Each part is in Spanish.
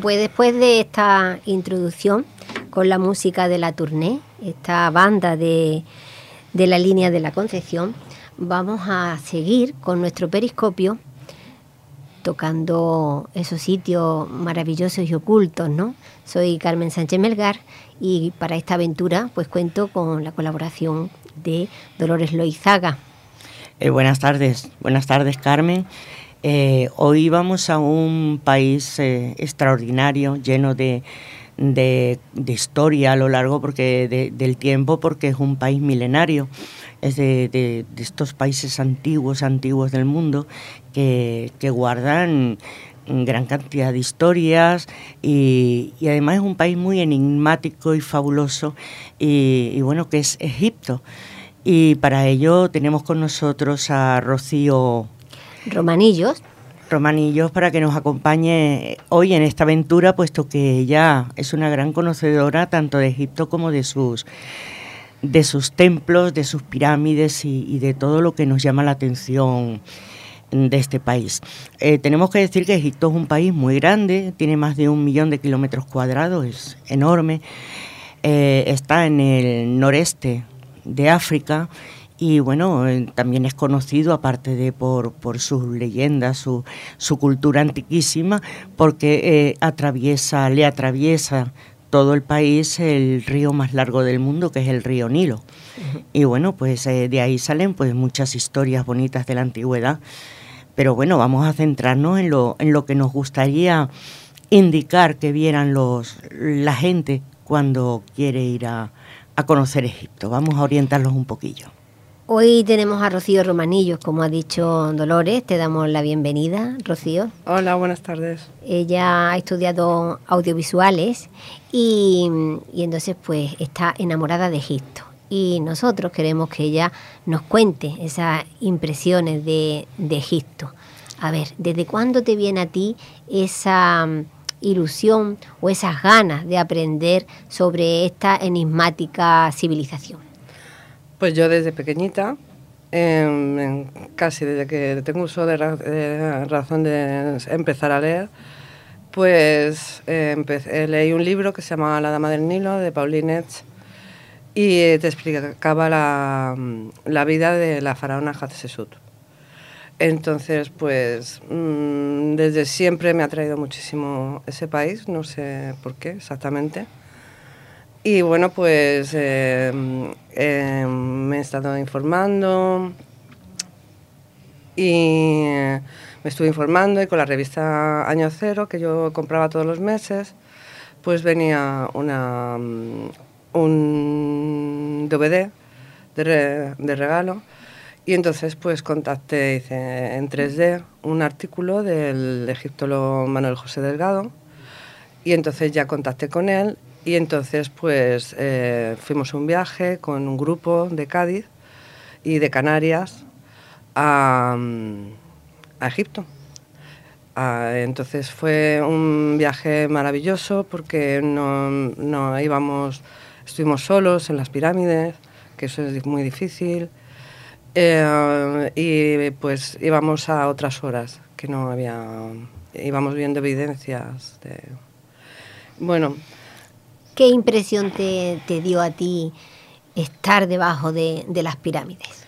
Pues después de esta introducción con la música de la tournée, esta banda de, de la línea de la Concepción, vamos a seguir con nuestro periscopio tocando esos sitios maravillosos y ocultos, ¿no? Soy Carmen Sánchez Melgar y para esta aventura pues cuento con la colaboración de Dolores Loizaga. Eh, buenas tardes, buenas tardes Carmen. Eh, hoy vamos a un país eh, extraordinario, lleno de, de, historia a lo largo porque del tiempo, porque es un país milenario, es de, estos países antiguos, antiguos del mundo, que, guardan gran cantidad de historias y, además es un país muy enigmático y fabuloso y, bueno que es Egipto. Y para ello tenemos con nosotros a Rocío Romanillos Romanillos para que nos acompañe hoy en esta aventura, puesto que ella es una gran conocedora tanto de Egipto como de sus, de sus templos, de sus pirámides y, de todo lo que nos llama la atención de este país. Eh, tenemos que decir que Egipto es un país muy grande, tiene más de un millón de kilómetros cuadrados, es enorme, eh, está en el noreste de África y bueno, eh, también es conocido, aparte de por, por sus leyendas, su, su cultura antiquísima, porque eh, atraviesa, le atraviesa todo el país el río más largo del mundo, que es el río Nilo. Y bueno, pues eh, de ahí salen pues muchas historias bonitas de la antigüedad. Pero bueno, vamos a centrarnos en lo, en lo que nos gustaría indicar que vieran los, la gente cuando quiere ir a, a conocer Egipto. Vamos a orientarlos un poquillo. Hoy tenemos a Rocío Romanillos, como ha dicho Dolores, te damos la bienvenida, Rocío. Hola, buenas tardes. Ella ha estudiado audiovisuales y, entonces pues está enamorada de Egipto. Y nosotros queremos que ella nos cuente esas impresiones de, de Egipto. A ver, ¿desde cuándo te viene a ti esa mm, ilusión o esas ganas de aprender sobre esta enigmática civilización? Pues yo desde pequeñita, em, casi desde que tengo uso de, razón de empezar a leer, pues empecé, leí un libro que se llama La Dama del Nilo de Pauline Etz y te explicaba la, la vida de la faraona Hatshepsut. Entonces, pues mm, desde siempre me ha traído muchísimo ese país, no sé por qué exactamente. Y bueno, pues eh, eh, me he estado informando y me estuve informando y con la revista Año Cero, que yo compraba todos los meses, pues venía una, mm, un DVD de, de regalo. Y entonces pues contacté, hice en 3D un artículo del egiptólogo Manuel José Delgado. Y entonces ya contacté con él y entonces, pues, eh, fuimos un viaje con un grupo de Cádiz y de Canarias a, Egipto. Ah, entonces fue un viaje maravilloso porque no, íbamos, estuvimos solos en las pirámides, que eso es muy difícil, eh, y pues íbamos a otras horas, que no había, íbamos viendo evidencias de... Bueno, ¿Qué impresión te, dio a ti estar debajo de, las pirámides?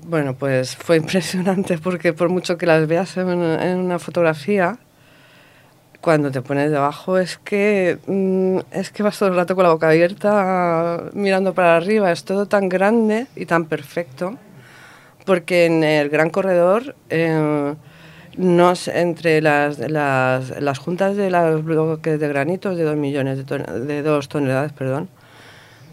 Bueno, pues fue impresionante porque por mucho que las veas en, una fotografía, cuando te pones debajo es que mm, es que vas todo el rato con la boca abierta mirando para arriba. Es todo tan grande y tan perfecto porque en el gran corredor eh, nos, entre las, las, las, juntas de los bloques de granitos de dos millones de, de dos toneladas, perdón,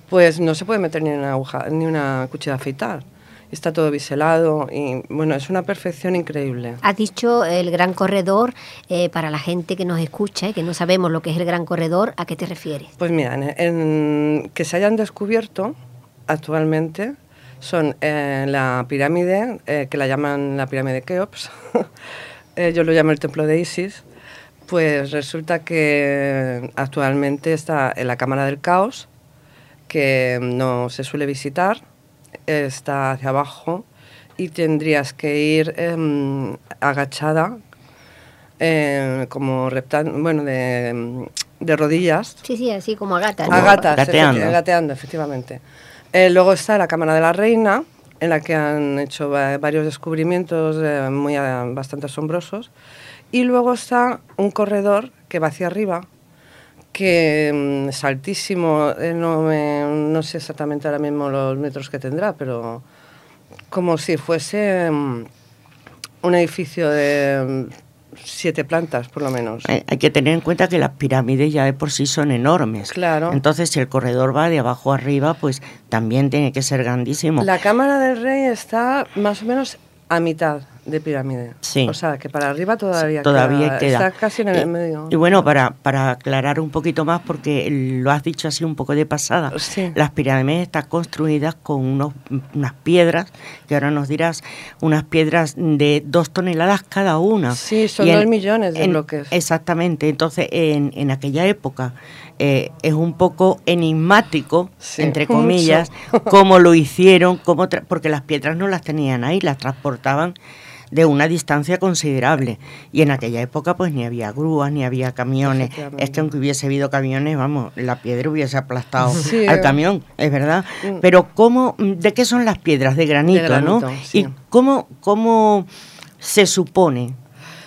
pues no se puede meter ni una aguja, ni una cuchilla de afeitar. Está todo biselado y bueno, es una perfección increíble. Has dicho el gran corredor, eh, para la gente que nos escucha y que no sabemos lo que es el gran corredor, ¿a qué te refieres? Pues mira, en, que se hayan descubierto actualmente son eh, la pirámide, eh, que la llaman la pirámide de Keops, eh, yo lo llamo el templo de Isis, pues resulta que actualmente está en la Cámara del Caos, que no se suele visitar, está hacia abajo y tendrías que ir em, agachada eh, como reptan, bueno, de, de rodillas. Sí, sí, así como a gatas. A ¿no? gatas, Gateando. gateando, efectivamente. Eh, luego está la Cámara de la Reina, en la que han hecho va- varios descubrimientos eh, muy ah, bastante asombrosos. Y luego está un corredor que va hacia arriba, que mm, es altísimo, eh, no, no sé exactamente ahora mismo los metros que tendrá, pero como si fuese mm, un edificio de siete plantas, por lo menos. Hay, que tener en cuenta que las pirámides ya de por sí son enormes. Claro. Entonces, si el corredor va de abajo a arriba, pues también tiene que ser grandísimo. La Cámara del Rey está más o menos a mitad de pirámide. Sí. O sea, que para arriba todavía, Todavía queda. Está casi en el y, medio. y bueno, para, para aclarar un poquito más, porque lo has dicho así un poco de pasada, Sí. las pirámides están construidas con unos, unas piedras, que ahora nos dirás, unas piedras de dos toneladas cada una. Sí, son Y dos millones de en- bloques. Exactamente, entonces en, en aquella época eh, es un poco enigmático, Sí, entre comillas, cómo lo hicieron, cómo porque las piedras no las tenían ahí, las transportaban de una distancia considerable. Y en aquella época pues ni había grúas, ni había camiones. Es que aunque hubiese habido camiones, vamos, la piedra hubiese aplastado Sí, al camión, es verdad. Mm. Pero ¿cómo, ¿de qué son las piedras? De granito, ¿no? granito, sí. ¿Y cómo, cómo se supone?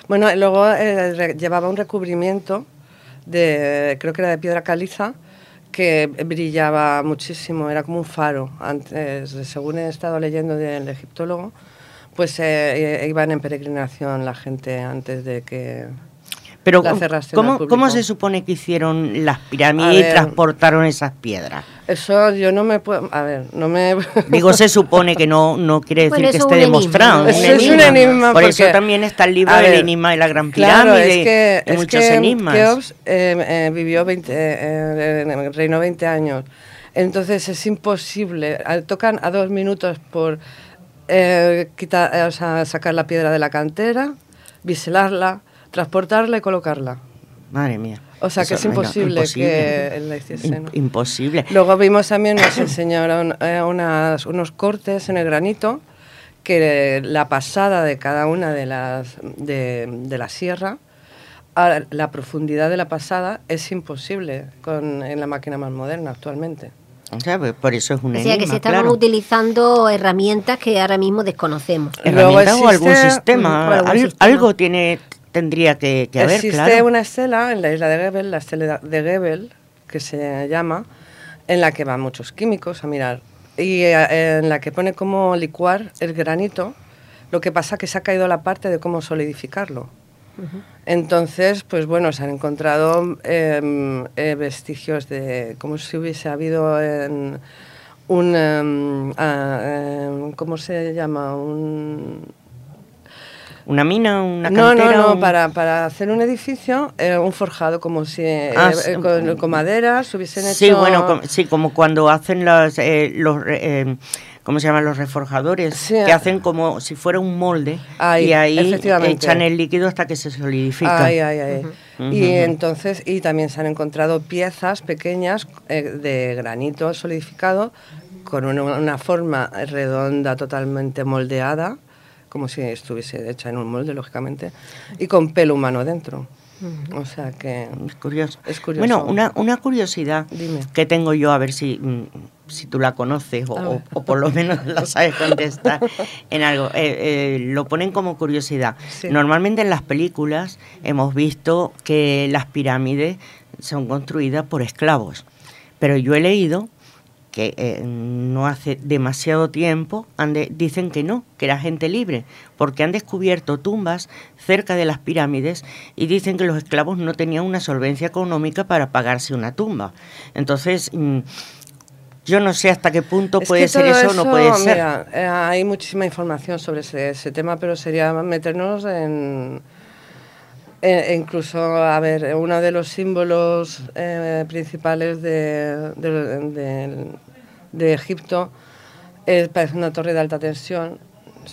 Bueno, luego eh, llevaba un recubrimiento de, creo que era de piedra caliza, que brillaba muchísimo, era como un faro. Antes, según he estado leyendo del egiptólogo, pues eh, eh, iban en peregrinación la gente antes de que... Pero ¿cómo. ¿cómo se supone que hicieron las pirámides y ver. transportaron esas piedras? Eso yo no me puedo... A ver, no me... Digo, se supone que no, no quiere decir Bueno, que eso esté enigma, demostrado. ¿no? Eso es un enigma Por eso porque- también está el libro del enigma de la Gran Claro, Pirámide es que, y es muchos que enigmas. Keops eh, eh, vivió 20, eh, en el reino 20 años. Entonces es imposible. Tocan a dos minutos por eh, quitar, eh, o sea, sacar la piedra de la cantera, biselarla, transportarla y colocarla. Madre mía. O sea que es venga, imposible, que la hiciese. Imposible. Luego vimos también, nos enseñaron eh, unas- unos cortes en el granito, que la pasada de cada una de las de, de la sierra, a la profundidad de la pasada es imposible con, en la máquina más moderna actualmente. O sea, pues por eso es un O sea que se estaban claro. utilizando herramientas que ahora mismo desconocemos. Luego ¿Herramientas o algún existe- sistema? o algún Al- sistema. Algo tiene, tendría que, que haber, Existe claro. una estela en la isla de Gebel, la estela de Gebel, que se llama, en la que van muchos químicos a mirar y eh, en la que pone cómo licuar el granito. Lo que pasa que se ha caído la parte de cómo solidificarlo. Entonces, pues bueno, se han encontrado em, eh, vestigios de como si hubiese habido en un, em, ah, em, ¿cómo se llama? Un, Una mina, una no, cantera. no, no, un- para, para hacer un edificio, eh, un forjado, como si eh, Ah, eh, con, con madera se hubiesen hecho... Sí, bueno, com- sí, como cuando hacen las, eh, los, ¿cómo se llaman? Los reforjadores, Sí. que hacen como si fuera un molde Ahí, y ahí echan el líquido hasta que se solidifica. Ay, ay, ay. Ujú. Y entonces, y también se han encontrado piezas pequeñas eh, de granito solidificado con una, una forma redonda totalmente moldeada, como si estuviese hecha en un molde, lógicamente, y con pelo humano dentro. O sea que... Es curioso. Es curioso. Bueno, una, una curiosidad Dime. que tengo yo, a ver si, mm, si tú la conoces o, por lo menos la sabes contestar en algo. Eh, eh, lo ponen como curiosidad. Sí. Normalmente en las películas hemos visto que las pirámides son construidas por esclavos, pero yo he leído que eh, no hace demasiado tiempo han de- dicen que no, que era gente libre, porque han descubierto tumbas cerca de las pirámides y dicen que los esclavos no tenían una solvencia económica para pagarse una tumba. Entonces, mm, yo no sé hasta qué punto Es puede ser eso o no puede ser. mira, eh, hay muchísima información sobre ese, ese tema, pero sería meternos en... e- incluso, a ver, uno de los símbolos eh, principales de, de- de- de Egipto es, parece una torre de alta tensión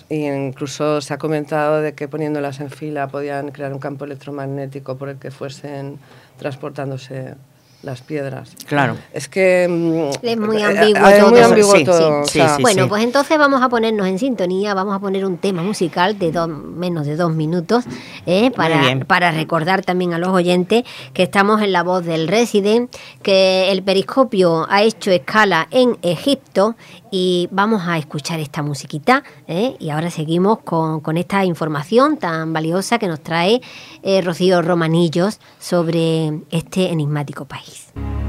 y incluso se ha comentado de que poniéndolas en fila podían crear un campo electromagnético por el que fuesen transportándose las piedras. Claro. Es que... mm, Es muy eh, ambiguo es todo. muy ambiguo Sí, todo, sí, o sea, sí, bueno, pues entonces vamos a ponernos en sintonía, vamos a poner un tema musical de dos, menos de dos minutos ¿eh? para, para recordar también a los oyentes que estamos en la voz del Resident, que el periscopio ha hecho escala en Egipto y vamos a escuchar esta musiquita ¿eh? y ahora seguimos con, con esta información tan valiosa que nos trae eh, Rocío Romanillos sobre este enigmático país. Yo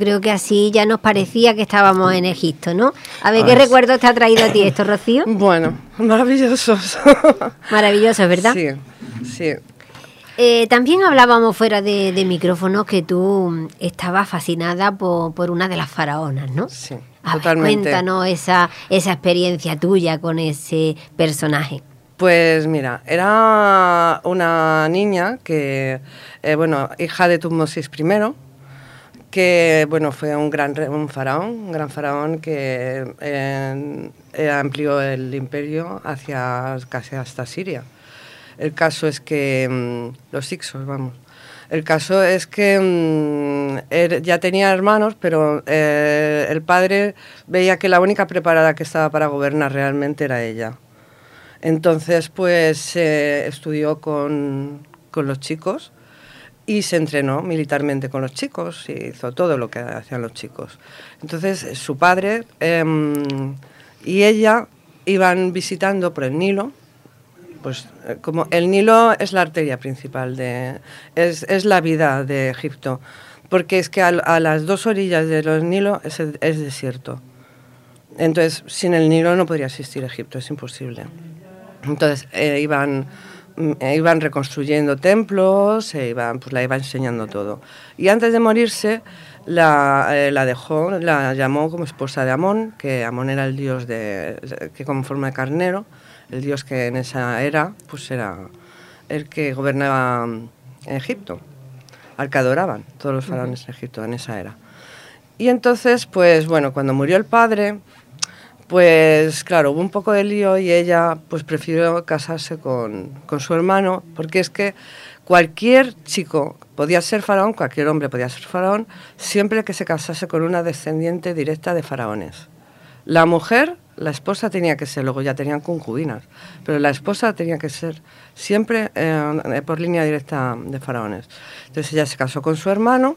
creo que así ya nos parecía que estábamos en Egipto, ¿no? A ver, ¿qué Pues- recuerdos te ha traído a ti esto, Rocío? Bueno, maravillosos. Maravilloso, ¿verdad? Sí, sí. Eh, también hablábamos fuera de, de micrófono que tú mm, estabas fascinada por, por una de las faraonas, ¿no? Sí, A ver, totalmente. cuéntanos esa, esa experiencia tuya con ese personaje. Pues mira, era una niña que, eh, bueno, hija de Tutmosis I, que, bueno, fue un gran un faraón, un gran faraón que eh, amplió el imperio hacia casi hasta Siria. El caso es que mm, los Ixos, vamos. El caso es que mm, él ya tenía hermanos, pero eh, el padre veía que la única preparada que estaba para gobernar realmente era ella. Entonces, pues eh, estudió con, con los chicos y se entrenó militarmente con los chicos y hizo todo lo que hacían los chicos. Entonces, eh, su padre em, y ella iban visitando por el Nilo. Pues eh, como el Nilo es la arteria principal de es, es la vida de Egipto, porque es que al- a, las dos orillas de los Nilo es, es desierto. Entonces, sin el Nilo no podría existir Egipto, es imposible. Entonces eh, iban, eh, iban reconstruyendo templos, e iban, pues la iba enseñando todo. Y antes de morirse, la, eh, la dejó, la llamó como esposa de Amón, que Amón era el dios de, que con forma de carnero, el dios que en esa era, pues era el que gobernaba mm, Egipto, al que adoraban todos los faraones en Egipto en esa era. Y entonces, pues bueno, cuando murió el padre, pues claro, hubo un poco de lío y ella pues prefirió casarse con, con su hermano, porque es que cualquier chico podía ser faraón, cualquier hombre podía ser faraón, siempre que se casase con una descendiente directa de faraones. La mujer, la esposa tenía que ser, luego ya tenían concubinas, pero la esposa tenía que ser siempre eh, por línea directa de faraones. Entonces ella se casó con su hermano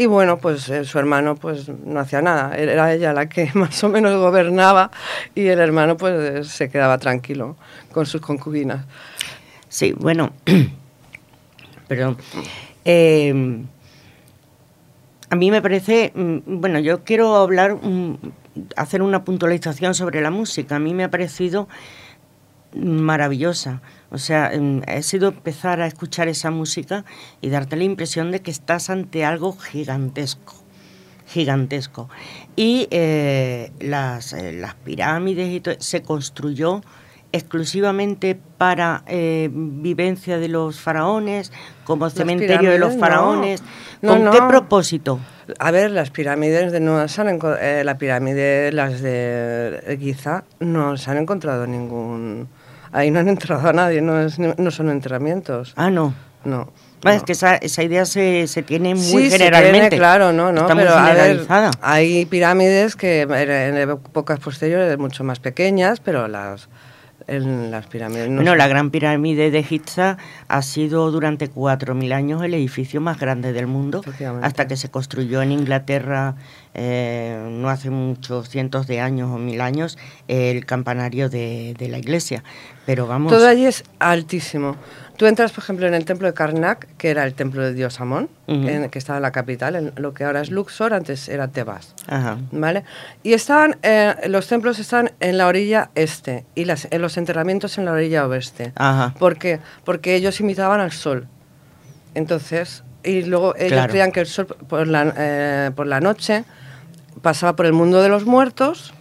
y bueno, pues eh, su hermano pues no hacía nada, era ella la que más o menos gobernaba y el hermano pues se quedaba tranquilo con sus concubinas. Sí, bueno, perdón. Eh, a mí me parece, mm, bueno, yo quiero hablar mm, hacer una puntualización sobre la música. A mí me ha parecido maravillosa. O sea, em, he sido empezar a escuchar esa música y darte la impresión de que estás ante algo gigantesco, gigantesco. Y eh, las, eh, las, pirámides y todo, se construyó exclusivamente para eh, vivencia de los faraones, como cementerio de los faraones. ¿Con qué propósito? A ver, las pirámides de se han la pirámide, las de Giza, no se han encontrado ningún ahí no han entrado a nadie, no, no son enterramientos. Ah, no. No. Es que esa, esa idea se, se tiene muy generalmente. Se tiene, claro, no, no, pero hay pirámides que en épocas posteriores mucho más pequeñas, pero las en las pirámides. No bueno, la gran pirámide de Giza ha sido durante 4.000 años el edificio más grande del mundo, hasta que se construyó en Inglaterra eh, no hace muchos cientos de años o mil años el campanario de, de la iglesia. Pero vamos. Todo allí es altísimo. Tú entras, por ejemplo, en el templo de Karnak, que era el templo de Dios Amón, que estaba en la capital, en lo que ahora es Luxor, antes era Tebas. ¿Vale? Y estaban, eh, los templos están en la orilla este y las, en los enterramientos en la orilla oeste. ¿Por qué? Porque ellos imitaban al sol. Entonces, y luego ellos creían que el sol por la, eh, por la noche pasaba por el mundo de los muertos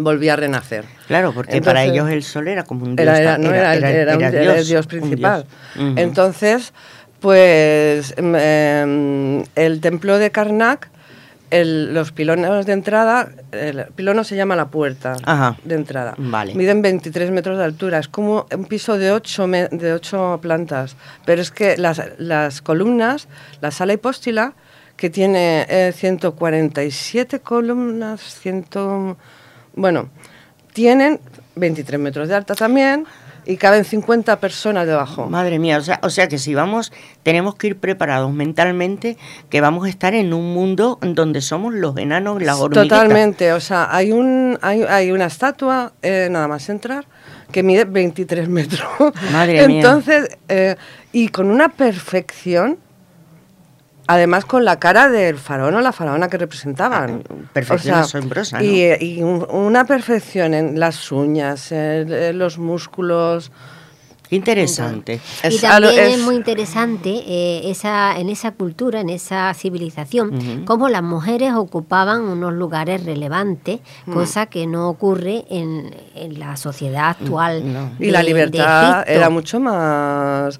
volvía a renacer. Claro, porque para ellos el sol era como un dios. Era, el dios, principal. Entonces, pues em, em, el templo de Karnak, los pilones de entrada, el pilono se llama la puerta de entrada. Vale. Miden 23 metros de altura, es como un piso de 8, de 8 plantas. Pero es que las, las columnas, la sala hipóstila, que tiene 147 eh, columnas, 100 bueno, tienen 23 metros de alta también y caben 50 personas debajo. Madre mía, o sea, o sea que si vamos, tenemos que ir preparados mentalmente, que vamos a estar en un mundo donde somos los enanos, las hormigas. Totalmente, o sea, hay, un, hay, hay una estatua, eh, nada más entrar, que mide 23 metros. Madre mía. Entonces, eh, y con una perfección Además con la cara del faraón o la faraona que representaban. Ah, perfección asombrosa. ¿no? Y, una perfección en las uñas, en, los músculos. Interesante. y también es, muy interesante eh, esa, en esa cultura, en esa civilización, cómo las mujeres ocupaban unos lugares relevantes, mm. cosa que no ocurre en, la sociedad actual. y la libertad era mucho más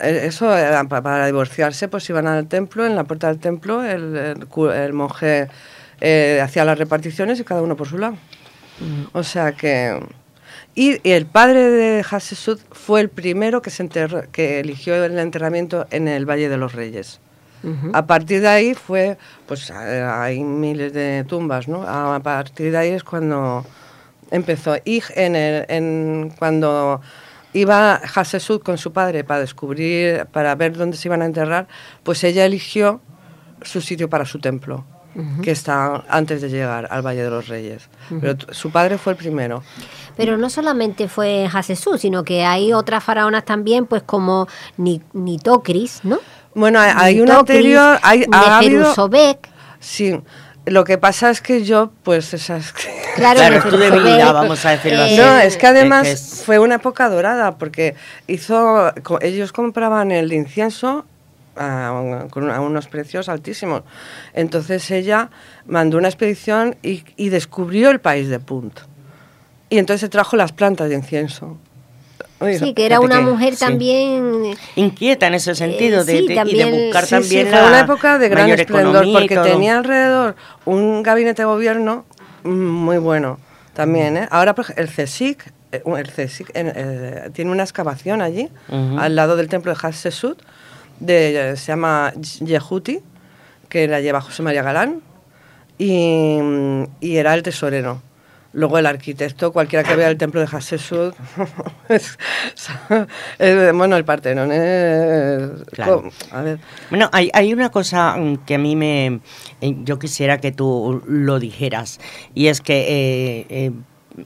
eso, eh, para divorciarse, pues iban al templo, en la puerta del templo, el, el, monje eh, hacía las reparticiones y cada uno por su lado. O sea que... Y, el padre de Hatshepsut fue el primero que, se que eligió el enterramiento en el Valle de los Reyes. A partir de ahí fue, pues hay miles de tumbas, ¿no? A partir de ahí es cuando empezó. Y en, el, en cuando iba Hasesud con su padre para descubrir, para ver dónde se iban a enterrar, pues ella eligió su sitio para su templo, que está antes de llegar al Valle de los Reyes. Pero su padre fue el primero. Pero no solamente fue Hasesud, sino que hay otras faraonas también, pues como Nitocris, ¿no? Bueno, hay, una anterior, hay, ha Sí, lo que pasa es que yo, pues esas... Claro, claro es tu debilidad, vamos a decirlo así. No, es que además fue una época dorada, porque hizo, ellos compraban el incienso a, unos precios altísimos. Entonces ella mandó una expedición y, y descubrió el país de Punt. Y entonces se trajo las plantas de incienso sí, que era una mujer también... Inquieta en ese sentido, de, y de buscar también sí, fue una época de gran esplendor, porque tenía alrededor un gabinete de gobierno muy bueno también. ¿eh? Ahora el CSIC, eh, el CSIC eh, tiene una excavación allí, al lado del templo de Hatshepsut, de, se llama Yehuti, que la lleva José María Galán, y, y era el tesorero. Luego el arquitecto, cualquiera que vea el templo de Hatshepsut, bueno, el Partenón es... Claro. A ver. Bueno, hay, hay, una cosa mm, que a mí me... Eh, yo quisiera que tú lo dijeras, y es que eh, eh,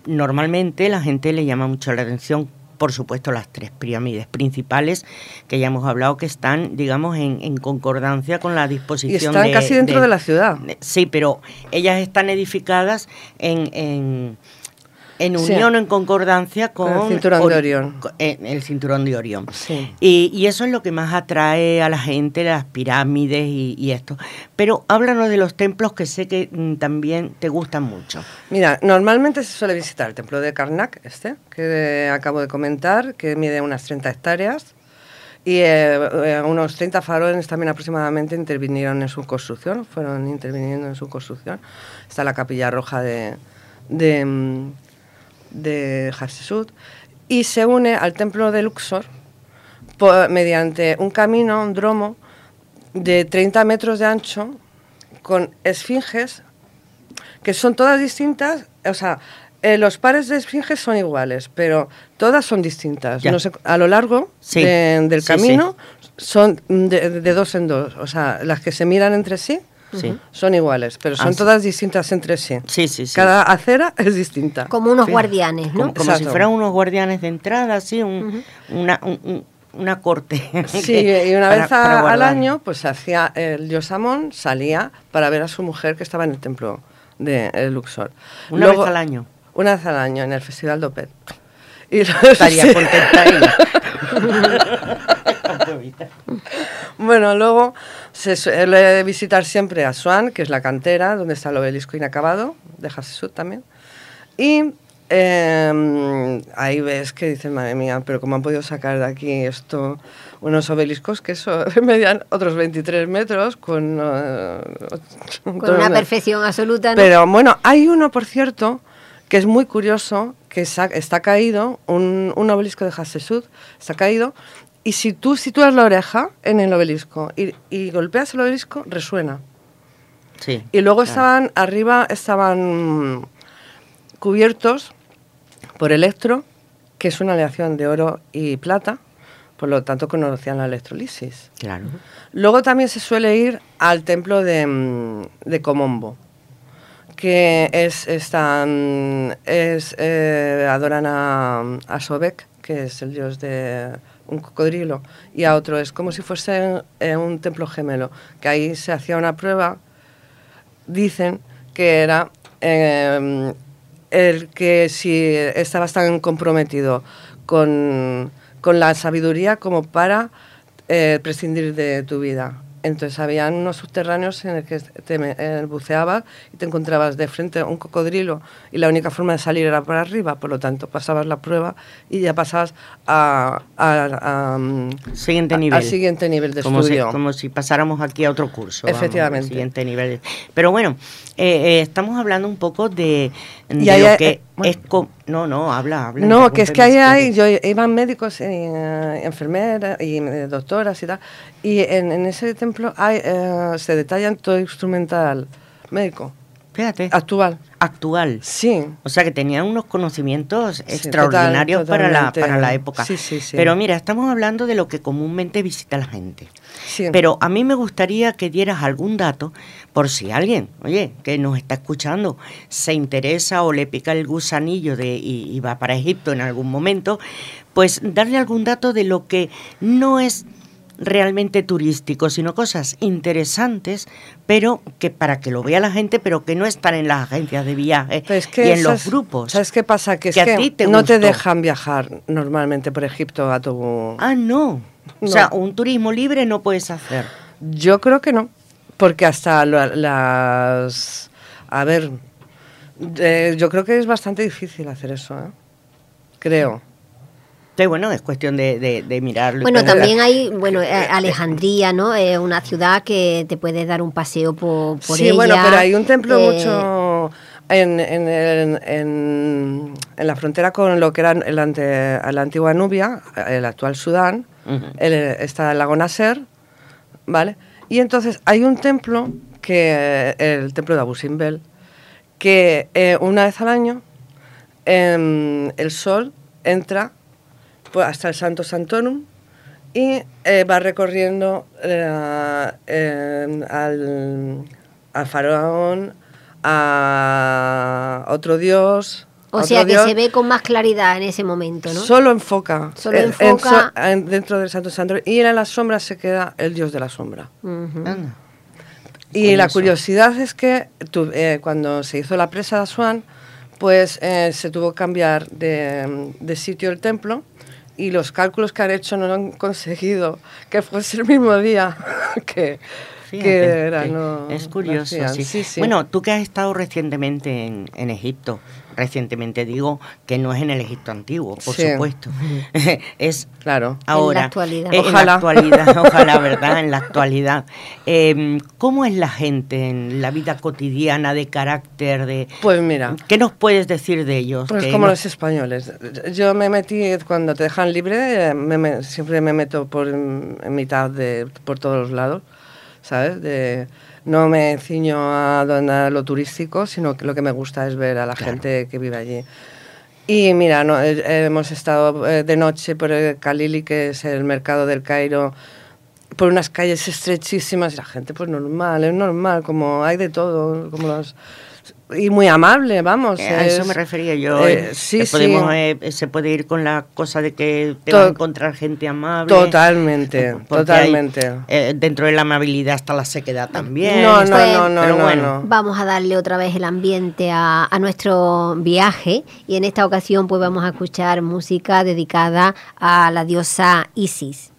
normalmente la gente le llama mucho la atención por supuesto, las tres pirámides principales que ya hemos hablado que están, digamos, en, concordancia con la disposición. Y están casi dentro de, la ciudad. sí, pero ellas están edificadas en en unión o en concordancia con, el cinturón de Orión. el cinturón de Orión. Y, eso es lo que más atrae a la gente, las pirámides y, esto. Pero háblanos de los templos que sé que mm, también te gustan mucho. Mira, normalmente se suele visitar el templo de Karnak, este, que acabo de comentar, que mide unas 30 hectáreas. Y eh, eh, unos 30 faroles también aproximadamente intervinieron en su construcción, fueron interviniendo en su construcción. Está la capilla roja de, de, mm, de Hatshepsut y se une al templo de Luxor mediante un camino, un dromo de 30 metros de ancho con esfinges que son todas distintas, o sea, eh, los pares de esfinges son iguales, pero todas son distintas. No sé, a lo largo del camino son de, de, dos en dos, o sea, las que se miran entre sí son iguales, pero son ah, todas distintas entre sí. Sí, sí, sí. Cada acera es distinta. Como unos guardianes, ¿no? Como, si fueran unos guardianes de entrada, sí, una, una corte. Sí, y una vez al año, pues hacía el Yosamón salía para ver a su mujer que estaba en el templo de Luxor. Una vez al año. Una vez al año en el Festival de Opet. Y Estaría contenta ella. bueno, luego se suele visitar siempre a Swan, que es la cantera, donde está el obelisco inacabado, de Hatshepsut también. Y em, ahí ves que dicen, madre mía, pero ¿cómo han podido sacar de aquí esto? Unos obeliscos que eso medían otros 23 metros con... Uh, con una perfección absoluta. Pero bueno, hay uno, por cierto, que es muy curioso, que está caído, un, un obelisco de Hatshepsut, está caído, y si tú sitúas la oreja en el obelisco y, golpeas el obelisco, resuena. Sí, y luego estaban, arriba estaban cubiertos por electro, que es una aleación de oro y plata, por lo tanto conocían la electrolisis. Claro. Luego también se suele ir al templo de, de Comombo, que es, están, es eh, adoran a, a Sobek, que es el dios de un cocodrilo, y a otro es como si fuese un templo gemelo, que ahí se hacía una prueba, dicen que era em, el que si estabas tan comprometido con, con la sabiduría como para eh, prescindir de tu vida. Entonces había unos subterráneos en el que te eh, buceabas y te encontrabas de frente a un cocodrilo y la única forma de salir era por arriba, por lo tanto pasabas la prueba y ya pasabas a, siguiente nivel. al siguiente nivel de como estudio. Si, como si pasáramos aquí a otro curso. Efectivamente. siguiente nivel. Pero bueno, eh, eh, estamos hablando un poco de, lo que es... No, no, habla, habla. No, que es que ahí hay, yo, iban médicos, y, enfermeras y doctoras y tal, y en, en ese templo hay, eh, se detallan todo instrumental médico. Fíjate. Actual. Actual. Sí. O sea que tenían unos conocimientos extraordinarios para, la, para la época. Sí, sí, sí. Pero mira, estamos hablando de lo que comúnmente visita la gente. Sí. Pero a mí me gustaría que dieras algún dato por si alguien, oye, que nos está escuchando, se interesa o le pica el gusanillo de, y va para Egipto en algún momento, pues darle algún dato de lo que no es realmente turístico, sino cosas interesantes, pero que para que lo vea la gente, pero que no están en las agencias de viaje y en los grupos. ¿Sabes qué pasa? Que, es que no te dejan viajar normalmente por Egipto a tu... Ah, no. O sea, un turismo libre no puedes hacer. Yo creo que no, porque hasta las... A ver, eh, yo creo que es bastante difícil hacer eso, ¿eh? Creo. Entonces, bueno, es cuestión de, de, mirarlo. Bueno, también hay, bueno, eh, Alejandría, ¿no? Es una ciudad que te puedes dar un paseo por, por sí, bueno, pero hay un templo eh, mucho en, en, en, la frontera con lo que era el ante, la antigua Nubia, el actual Sudán, está el lago Nasser, ¿vale? Y entonces hay un templo, que el templo de Abu Simbel, que eh, una vez al año em, el sol entra pues, hasta el Santo Santorum y eh, va recorriendo eh, al, faraón, a otro dios, O sea que se ve con más claridad en ese momento, ¿no? Solo enfoca. Solo enfoca. dentro del Santo Santo. Y en la sombra se queda el Dios de la sombra. Y la curiosidad es que eh, cuando se hizo la presa de Asuán, pues eh, se tuvo que cambiar de, de sitio el templo y los cálculos que han hecho no han conseguido que fuese el mismo día que, era. No, es curioso, sí. Bueno, tú que has estado recientemente en, en Egipto, recientemente digo que no es en el Egipto antiguo, por supuesto. es claro. ahora. En la actualidad. ojalá. En la actualidad, ojalá, ¿verdad? En la actualidad. Em, ¿Cómo es la gente en la vida cotidiana de carácter de Pues mira, ¿qué nos puedes decir de ellos? Pues como los españoles. Yo me metí cuando te dejan libre, siempre me meto por en mitad de por todos los lados, ¿sabes? De no me ciño a, lo turístico, sino que lo que me gusta es ver a la gente que vive allí. Y mira, no, eh, hemos estado eh, de noche por el Khalili, que es el mercado del Cairo, por unas calles estrechísimas y la gente pues normal, es normal, como hay de todo, como los y muy amable, vamos. Eh, a eso me refería yo. Eh, eh, sí, podemos, se puede ir con la cosa de que te va a encontrar gente amable. Totalmente, totalmente. dentro de la amabilidad está la sequedad también. No, no, no, no, bueno. Vamos a darle otra vez el ambiente a, a nuestro viaje y en esta ocasión pues vamos a escuchar música dedicada a la diosa Isis.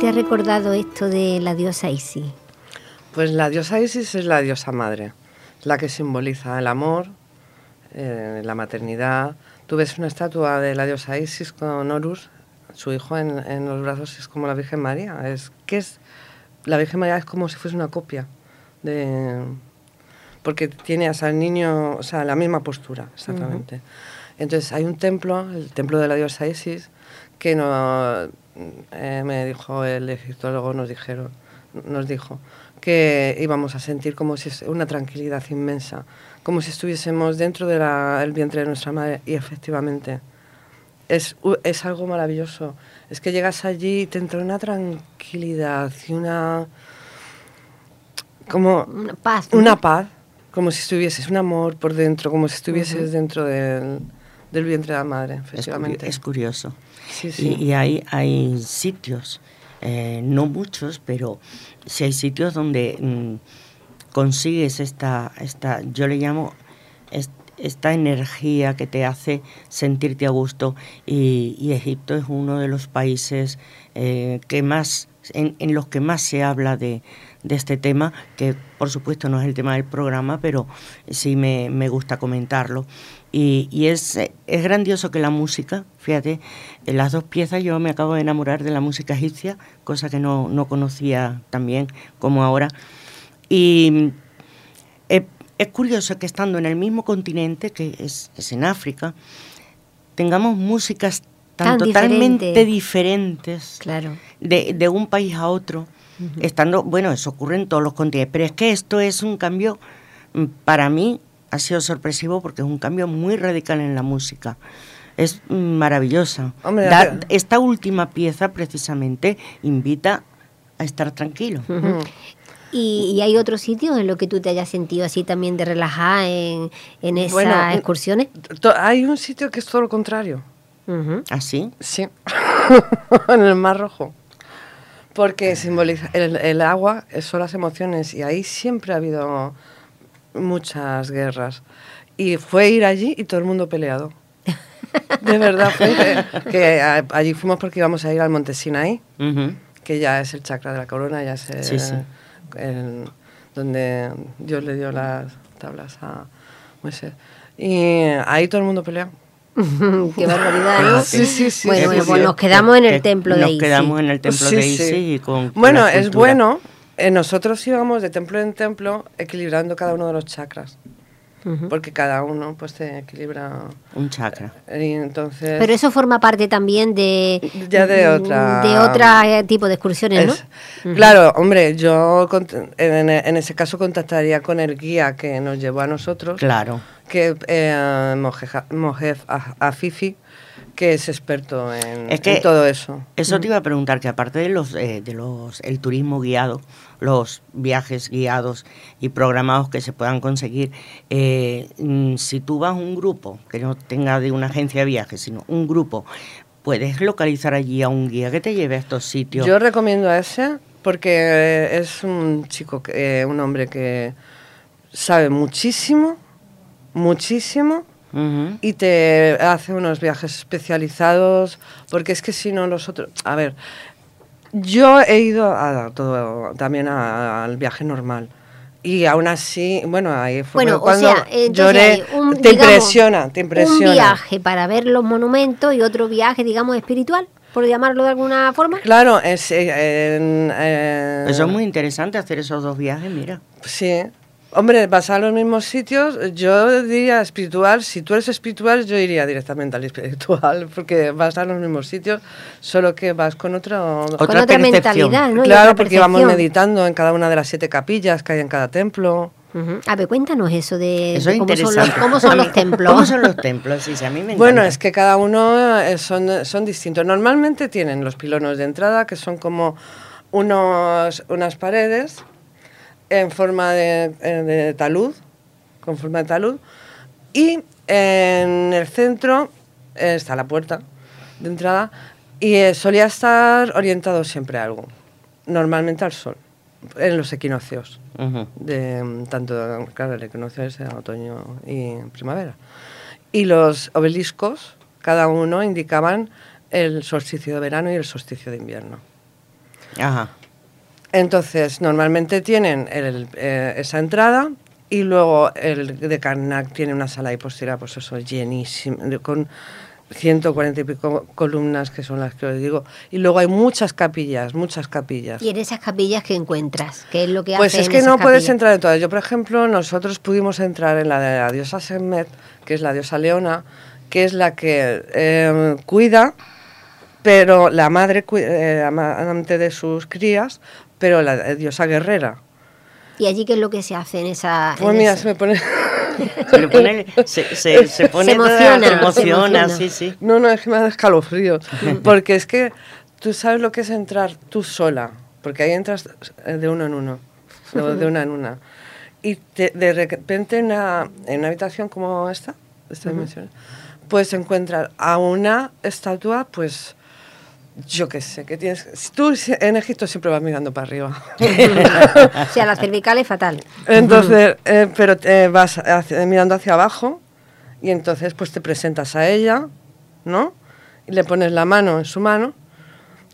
Te ha recordado esto de la diosa Isis? Pues la diosa Isis es la diosa madre, la que simboliza el amor, eh, la maternidad. Tú ves una estatua de la diosa Isis con Horus, su hijo, en, en los brazos, es como la Virgen María. Es que es la Virgen María es como si fuese una copia de porque tiene hasta el niño, o sea, la misma postura, exactamente. Entonces hay un templo, el templo de la diosa Isis, que no, eh, me dijo el egiptólogo, nos dijeron, nos dijo que íbamos a sentir como si es una tranquilidad inmensa, como si estuviésemos dentro del vientre de nuestra madre. Y efectivamente es, es algo maravilloso. Es que llegas allí y te entra una tranquilidad y una como una paz, una paz, como si estuvieses un amor por dentro, como si estuvieses dentro del, del, vientre de la madre, efectivamente. Es, curioso. Sí, sí. Y, hay, hay sitios, eh, no muchos, pero sí hay sitios donde mm, consigues esta, esta, yo le llamo esta energía que te hace sentirte a gusto y, Egipto es uno de los países eh, que más en, en, los que más se habla de, de, este tema que por supuesto no es el tema del programa pero sí me, me gusta comentarlo y, y es, es, grandioso que la música fíjate en las dos piezas yo me acabo de enamorar de la música egipcia cosa que no, no conocía tan bien como ahora. Y es curioso que estando en el mismo continente, que es, en África, tengamos músicas tan, totalmente diferentes claro. de, un país a otro, estando, bueno, eso ocurre en todos los continentes, pero es que esto es un cambio, mm, para mí ha sido sorpresivo porque es un cambio muy radical en la música. Es maravillosa. esta última pieza precisamente invita a estar tranquilo. ¿Y, hay otros sitios en los que tú te hayas sentido así también de relajar en, en esas excursiones? Hay un sitio que es todo lo contrario. ¿Ah, sí? Sí, en el Mar Rojo. Porque simboliza el, el, agua, son las emociones y ahí siempre ha habido muchas guerras. Y fue ir allí y todo el mundo peleado. De verdad, fue que, allí fuimos porque íbamos a ir al Monte Sinaí, que ya es el chakra de la corona, ya es sí, sí donde Dios le dio las tablas a Moisés. Y ahí todo el mundo pelea. Qué barbaridad, ¿no? Sí, sí, sí. Bueno, pues nos quedamos en el templo de Isis. Nos quedamos en el templo de Isis con, Bueno, es bueno. Eh, nosotros íbamos de templo en templo equilibrando cada uno de los chakras porque cada uno pues se equilibra un chakra. Y entonces Pero eso forma parte también de ya de otra de otro tipo de excursiones, ¿no? Claro, hombre, yo en, en, ese caso contactaría con el guía que nos llevó a nosotros. Claro. Que eh, Mojef Afifi que es experto en, todo eso. Eso te iba a preguntar, que aparte de los, eh, de los el turismo guiado, los viajes guiados y programados que se puedan conseguir, eh, mm, si tú vas a un grupo, que no tenga de una agencia de viajes, sino un grupo, puedes localizar allí a un guía que te lleve a estos sitios. Yo recomiendo a ese porque es un chico, eh, un hombre que sabe muchísimo, muchísimo y te hace unos viajes especializados, porque es que si no nosotros, a ver, yo he ido a todo, también al viaje normal. Y aún así, bueno, ahí fue cuando lloré. te impresiona, te impresiona. Un viaje para ver los monumentos y otro viaje, digamos, espiritual, por llamarlo de alguna forma. Claro, es, eh, eh, Eso es muy interesante hacer esos dos viajes, mira. Sí, Hombre, vas a los mismos sitios, yo diría espiritual, si tú eres espiritual, yo iría directamente al espiritual, porque vas a los mismos sitios, solo que vas con, otro, otra, mentalidad, ¿no? Claro, porque vamos meditando en cada una de las siete capillas que hay en cada templo. A ver, cuéntanos eso de, eso cómo, son los, cómo, son los, templos. ¿Cómo son los templos? Sí, a mí me bueno, es que cada uno eh, son, son distintos. Normalmente tienen los pilonos de entrada, que son como unos, unas paredes en forma de, de, talud, con forma de talud, y en el centro está la puerta de entrada y eh, solía estar orientado siempre a algo, normalmente al sol, en los equinoccios, de, tanto, claro, el equinoccio es otoño y primavera. Y los obeliscos, cada uno indicaban el solsticio de verano y el solsticio de invierno. Ajá. Entonces, normalmente tienen el- eh, esa entrada y luego el de Karnak tiene una sala de posterior, pues eso, llenísima, con 140 y pico columnas, que son las que os digo. Y luego hay muchas capillas, muchas capillas. Y en esas capillas que encuentras, ¿qué es lo que Pues es que no puedes entrar en todas. Yo, por ejemplo, nosotros pudimos entrar en la de la diosa Semet, que es la diosa Leona, que es la que eh, cuida, pero la madre eh, amante de sus crías, pero la diosa guerrera. ¿Y allí qué es lo que se hace en esa...? Pues en mira, ese- se me pone... Se, le pone- se, se- se pone Se emociona, emociona, emociona. sí, sí. No, no, es que me da escalofrío. Porque es que tú sabes lo que es entrar tú sola. Porque ahí entras eh, de uno en uno. De, de una en una. Y te- de repente en una, en una habitación como esta, de esta dimensión, puedes encontrar a una estatua, pues. Yo qué sé, que tienes. Tú en Egipto siempre vas mirando para arriba. O sea, la cervical es fatal. Entonces, eh, pero eh, vas hacia- mirando hacia abajo y entonces pues te presentas a ella, ¿no? Y le pones la mano en su mano.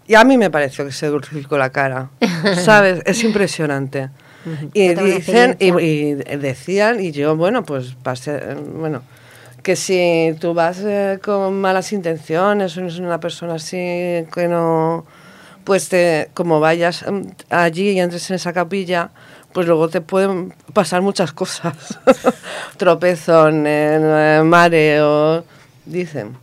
Y a mí me pareció que se dulcificó la cara, ¿sabes? Es impresionante. Y dicen, y, y decían, y yo, bueno, pues pasé, eh, bueno, que si tú vas eh, con malas intenciones o eres una persona así que no, pues te, como vayas mm, allí y entres en esa capilla, pues luego te pueden pasar muchas cosas. Tropezones, eh, mareo, dicen.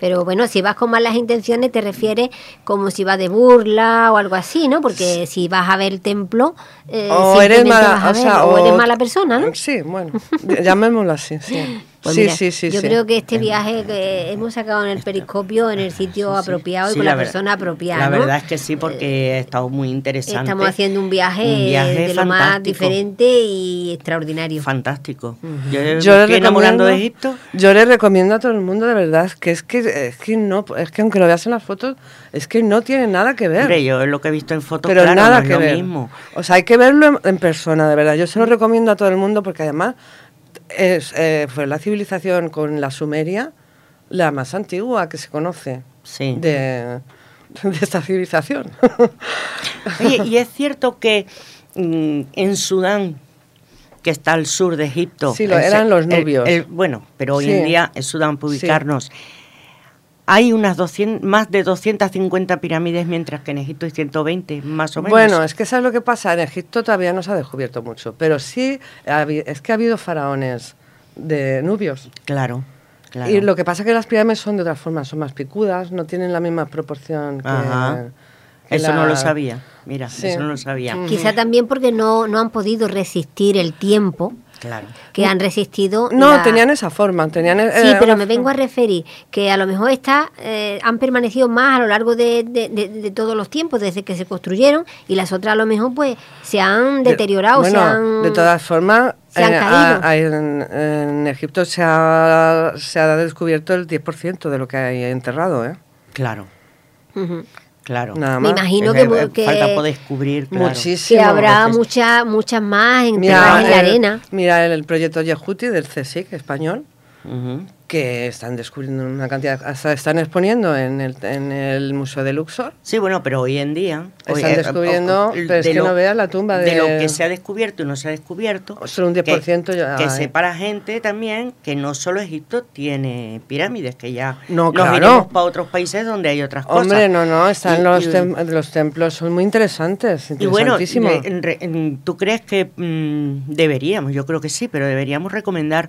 Pero bueno, si vas con malas intenciones te refieres como si vas de burla o algo así, ¿no? Porque si vas a ver el templo, eh, o eres mala, vas a o sea, o eres mala persona, ¿no? Sí, bueno, llamémoslo así, sí. Pues sí, mira, sí, sí, Yo sí. creo que este viaje que hemos sacado en el periscopio en el sitio apropiado y con la, persona apropiada. La ¿no? verdad es que sí, porque ha estado muy interesante. Estamos haciendo un viaje, Un viaje de lo más diferente y extraordinario. Fantástico. Yo, me Yo le estoy enamorando de Egipto. Yo le recomiendo a todo el mundo de verdad que es que es que no es que aunque lo veas en las fotos es que no tiene nada que ver. Hombre, yo lo que he visto en fotos, pero claro, nada no es que lo ver. mismo. O sea, hay que verlo en, en persona, de verdad. Yo se lo recomiendo a todo el mundo porque además es, eh, fue la civilización con la Sumeria la más antigua que se conoce Sí. de, de esta civilización. Oye, y es cierto que mm, en Sudán, que está al sur de Egipto. Sí, lo el- eran los nubios. el- bueno, pero hoy Sí. en día en Sudán, para ubicarnos, hay unas 200, más de 250 pirámides, mientras que en Egipto hay 120, más o menos. Bueno, es que sabes lo que pasa, en Egipto todavía no se ha descubierto mucho, pero sí es que ha habido faraones de nubios. Claro, claro. Y lo que pasa es que las pirámides son de otra forma, son más picudas, no tienen la misma proporción que... Ajá. Eso no lo sabía. Mira, Sí. eso no lo sabía. Quizá también porque no, no han podido resistir el tiempo Claro. que han resistido. No, la- tenían esa forma, tenían... eh, Sí, pero me vengo a referir que a lo mejor está, eh, han permanecido más a lo largo de, de- de- de todos los tiempos, desde que se construyeron, y las otras a lo mejor pues se han De- deteriorado, bueno, se han... de todas formas, se han eh, caído. a- a- en, en Egipto se ha, se ha descubierto el 10% de lo que hay enterrado, ¿eh? Claro, Ujú. Claro. Nada Me más. imagino Es que, mu- eh, que- falta por descubrir, claro. Muchísimo. que habrá muchas muchas más enterradas en la el, arena. mira el, el proyecto Yehuti del CSIC español, Que están descubriendo una cantidad, hasta están exponiendo en el, en el Museo de Luxor. Sí, bueno, pero hoy en día... Están eh, descubriendo, o- pero es de que no veas la tumba De lo de- que se ha descubierto y no se ha descubierto... Solo un que- 10% ya Que hay. sepa la gente también que no solo Egipto tiene pirámides, que ya No, nos claro. iremos para otros países donde hay otras cosas. Hombre, no, no, están Y- los, y- tem- los templos, son muy interesantes, Y bueno, re- re- ¿tú crees que mm, deberíamos? Yo creo que sí, pero deberíamos recomendar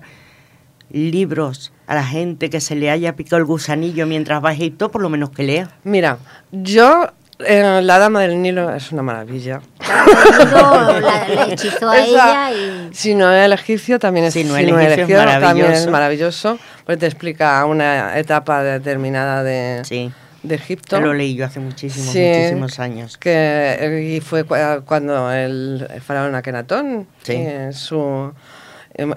libros a la gente que se le haya picado el gusanillo mientras va a Egipto, por lo menos que lea. Mira, yo, eh, La Dama del Nilo es una maravilla. No, la, la hechizó a Esa- ella y... Si no el egipcio también es, Si no si el no egipcio es también es maravilloso. maravilloso, porque te explica una etapa determinada de, Sí, de Egipto. yo lo leí yo hace muchísimos, Sí, muchísimos años. Que, eh, y fue cua- cuando el faraón Akenatón, Sí. eh, su,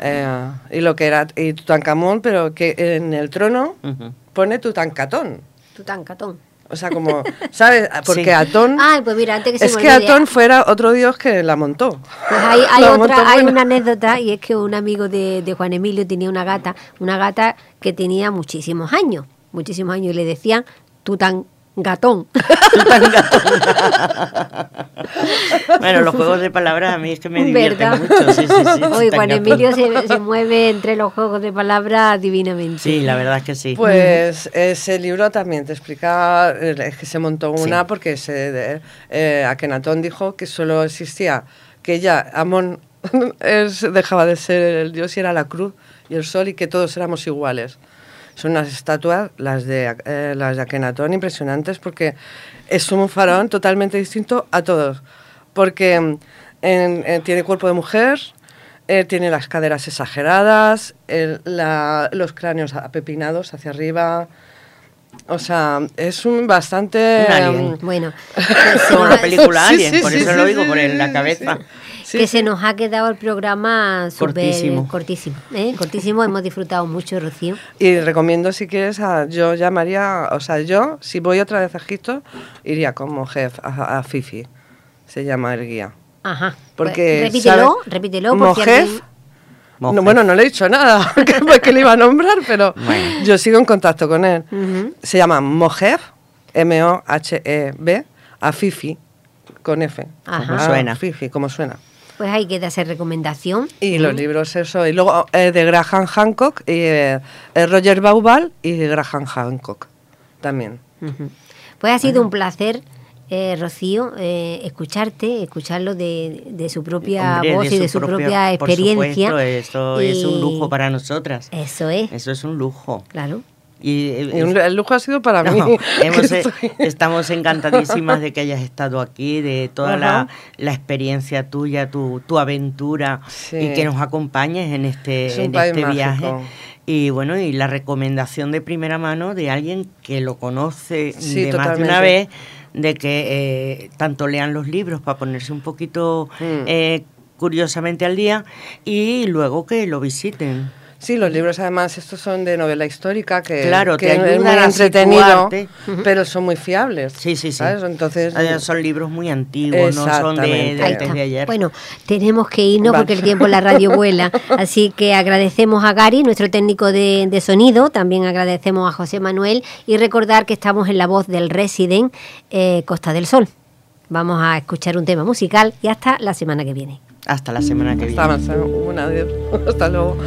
eh, y lo que era y Tutankamón, pero que en el trono Ujú. pone Tutankatón. Tutankamón. O sea, como, ¿sabes? Porque Sí. Atón... Ay, pues mira, antes que se es que Atón fuera otro dios que la montó. Pues hay, hay La otra, montó hay una anécdota y es que un amigo de, de Juan Emilio tenía una gata, una gata que tenía muchísimos años, muchísimos años y le decían Tutan gatón. bueno, los juegos de palabras a mí es que me divierten mucho. Sí, sí, sí, Juan Emilio se, se, mueve entre los juegos de palabras divinamente. Sí, la verdad es que sí. Pues ese libro también te explica, es que se montó una porque se, eh, Akenatón dijo que solo existía, que ya Amón es, dejaba de ser el dios y era la cruz y el sol y que todos éramos iguales. Son unas estatuas, las de, eh, las de Akenatón, impresionantes porque es un faraón totalmente distinto a todos. Porque en, en, tiene cuerpo de mujer, eh, tiene las caderas exageradas, el, la, los cráneos apepinados hacia arriba. O sea, es un bastante... Un alien. Bueno, como la película Alien, sí, por eso lo digo, por la cabeza que se nos ha quedado el programa cortísimo. cortísimo, ¿eh? cortísimo. Hemos disfrutado mucho, Rocío. Y recomiendo, si quieres, a, yo llamaría, o sea, yo, si voy otra vez a Egipto, iría como jefe a, Fifi. Se llama el guía. Ajá. Porque, pues repítelo, repítelo. Mojef, no, bueno, no le he dicho nada, que, le iba a nombrar, pero yo sigo en contacto con él. Se llama Mojeb, M-O-H-E-B, a Fifi, con F. Ajá. Como suena. Fifi, como suena. Pues hay que hacer recomendación. Y los libros, eso. Y luego eh, de Graham Hancock, y, eh, eh, Roger Baubal y Graham Hancock también. Pues ha sido un placer. Rocío, escucharte, escucharlo de, su propia voz y de su propia, experiencia. Por supuesto, es un lujo para nosotras. Eso es. Eso es un lujo. Claro. Y, el lujo ha sido para mí. estamos encantadísimas de que hayas estado aquí, de toda la, experiencia tuya, tu, tu aventura y que nos acompañes en este, en este viaje. Y bueno, y la recomendación de primera mano de alguien que lo conoce de más de una vez, de que eh, tanto lean los libros para ponerse un poquito mm. eh, curiosamente al día y luego que lo visiten. Sí, los libros además estos son de novela histórica que, claro, que es muy entretenido, pero son muy fiables. Sí, sí, sí. Entonces son libros muy antiguos, no son de, de, ayer. Bueno, tenemos que irnos porque el tiempo en la radio vuela, así que agradecemos a Gary, nuestro técnico de, sonido, también agradecemos a José Manuel y recordar que estamos en la voz del Resident eh, Costa del Sol. Vamos a escuchar un tema musical y hasta la semana que viene. Hasta la semana que viene. Hasta, un adiós. Hasta luego.